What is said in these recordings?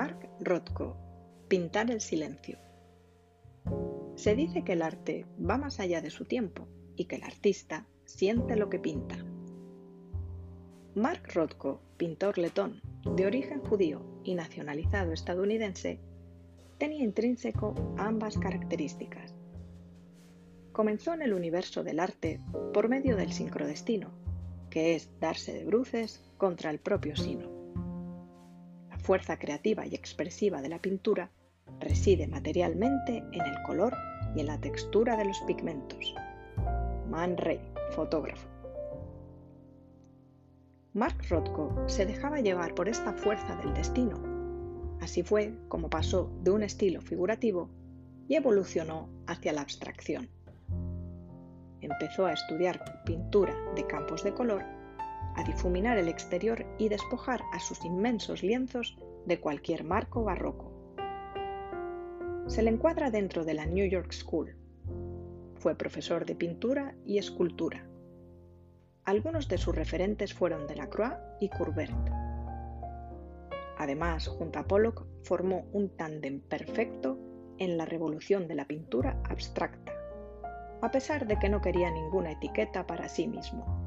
Mark Rothko, Pintar el silencio. Se dice que el arte va más allá de su tiempo y que el artista siente lo que pinta. Mark Rothko, pintor letón, de origen judío y nacionalizado estadounidense, tenía intrínseco ambas características. Comenzó en el universo del arte por medio del sincrodestino, que es darse de bruces contra el propio sino fuerza creativa y expresiva de la pintura reside materialmente en el color y en la textura de los pigmentos. Man Ray, fotógrafo. Mark Rothko se dejaba llevar por esta fuerza del destino. Así fue como pasó de un estilo figurativo y evolucionó hacia la abstracción. Empezó a estudiar pintura de campos de color a difuminar el exterior y despojar a sus inmensos lienzos de cualquier marco barroco. Se le encuadra dentro de la New York School. Fue profesor de pintura y escultura. Algunos de sus referentes fueron Delacroix y Courbet. Además, junto a Pollock, formó un tándem perfecto en la revolución de la pintura abstracta, a pesar de que no quería ninguna etiqueta para sí mismo.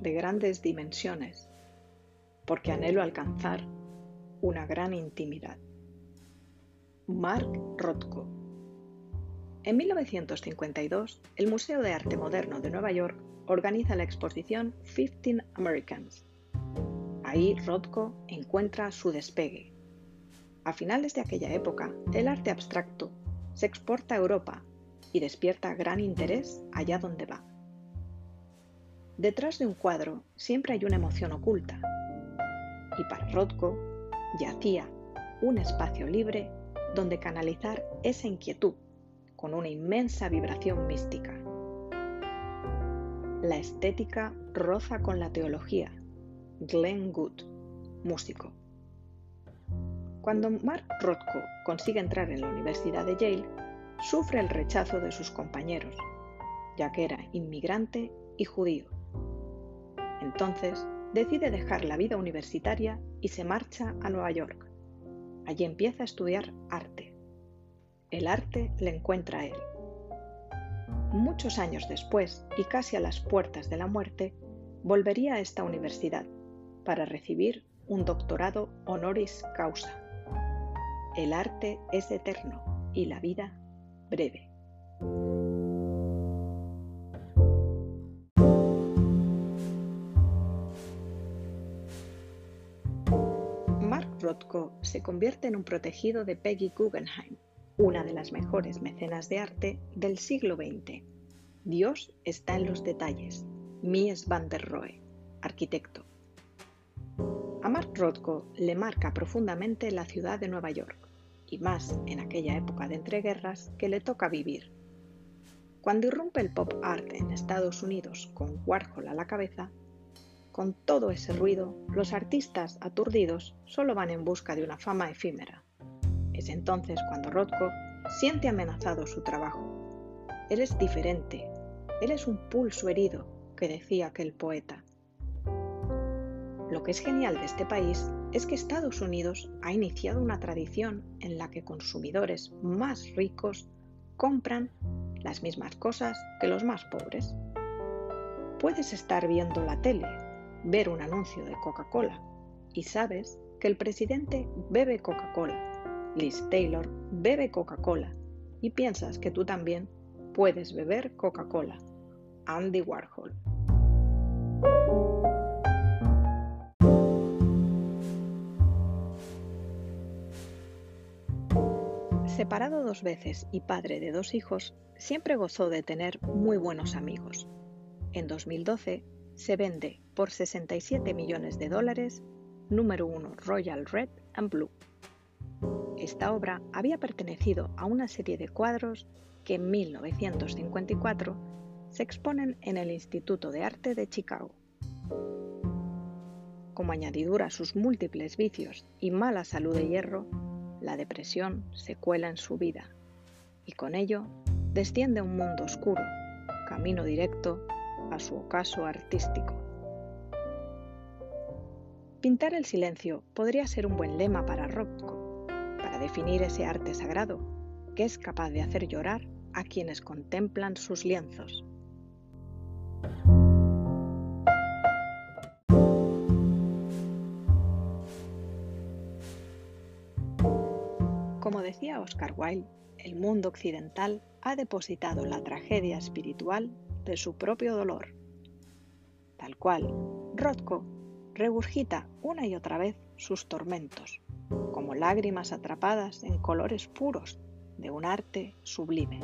De grandes dimensiones, porque anhelo alcanzar una gran intimidad. Mark Rothko. En 1952, el Museo de Arte Moderno de Nueva York organiza la exposición 15 Americans. Ahí Rothko encuentra su despegue. A finales de aquella época, el arte abstracto se exporta a Europa y despierta gran interés allá donde va. Detrás de un cuadro siempre hay una emoción oculta. Y para Rothko yacía un espacio libre donde canalizar esa inquietud con una inmensa vibración mística. La estética roza con la teología. Glenn Good, músico. Cuando Mark Rothko consigue entrar en la Universidad de Yale, sufre el rechazo de sus compañeros, ya que era inmigrante y judío. Entonces decide dejar la vida universitaria y se marcha a Nueva York. Allí empieza a estudiar arte. El arte le encuentra a él. Muchos años después, y casi a las puertas de la muerte, volvería a esta universidad para recibir un doctorado honoris causa. El arte es eterno y la vida breve. Rothko se convierte en un protegido de Peggy Guggenheim, una de las mejores mecenas de arte del siglo XX. Dios está en los detalles. Mies van der Rohe, arquitecto. A Mark Rothko le marca profundamente la ciudad de Nueva York, y más en aquella época de entreguerras que le toca vivir. Cuando irrumpe el pop art en Estados Unidos con Warhol a la cabeza, con todo ese ruido, los artistas aturdidos solo van en busca de una fama efímera. Es entonces cuando Rothko siente amenazado su trabajo. Él es diferente, él es un pulso herido, que decía aquel poeta. Lo que es genial de este país es que Estados Unidos ha iniciado una tradición en la que consumidores más ricos compran las mismas cosas que los más pobres. Puedes estar viendo la tele ver un anuncio de Coca-Cola y sabes que el presidente bebe Coca-Cola, Liz Taylor bebe Coca-Cola y piensas que tú también puedes beber Coca-Cola. Andy Warhol. Separado dos veces y padre de dos hijos, siempre gozó de tener muy buenos amigos. En 2012 se vende por 67 millones de dólares, número 1 Royal Red and Blue. Esta obra había pertenecido a una serie de cuadros que en 1954 se exponen en el Instituto de Arte de Chicago. Como añadidura a sus múltiples vicios y mala salud de hierro, la depresión se cuela en su vida y con ello desciende a un mundo oscuro, camino directo a su ocaso artístico. Pintar el silencio podría ser un buen lema para Rothko, para definir ese arte sagrado que es capaz de hacer llorar a quienes contemplan sus lienzos. Como decía Oscar Wilde, el mundo occidental ha depositado la tragedia espiritual de su propio dolor. Tal cual, Rothko regurgita una y otra vez sus tormentos, como lágrimas atrapadas en colores puros de un arte sublime.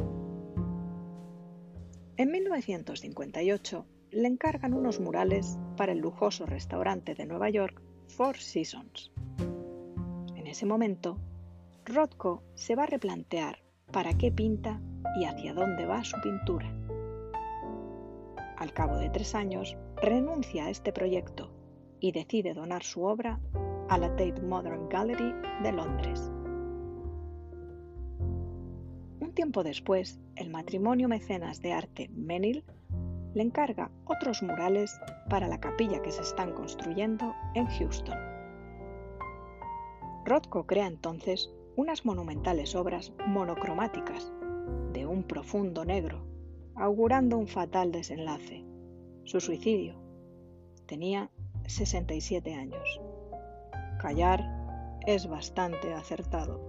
En 1958 le encargan unos murales para el lujoso restaurante de Nueva York Four Seasons. En ese momento, Rothko se va a replantear para qué pinta y hacia dónde va su pintura. Al cabo de tres años, renuncia a este proyecto y decide donar su obra a la Tate Modern Gallery de Londres. Un tiempo después, el matrimonio mecenas de arte Menil le encarga otros murales para la capilla que se están construyendo en Houston. Rothko crea entonces unas monumentales obras monocromáticas de un profundo negro, augurando un fatal desenlace, su suicidio. Tenía 67 años. Callar es bastante acertado.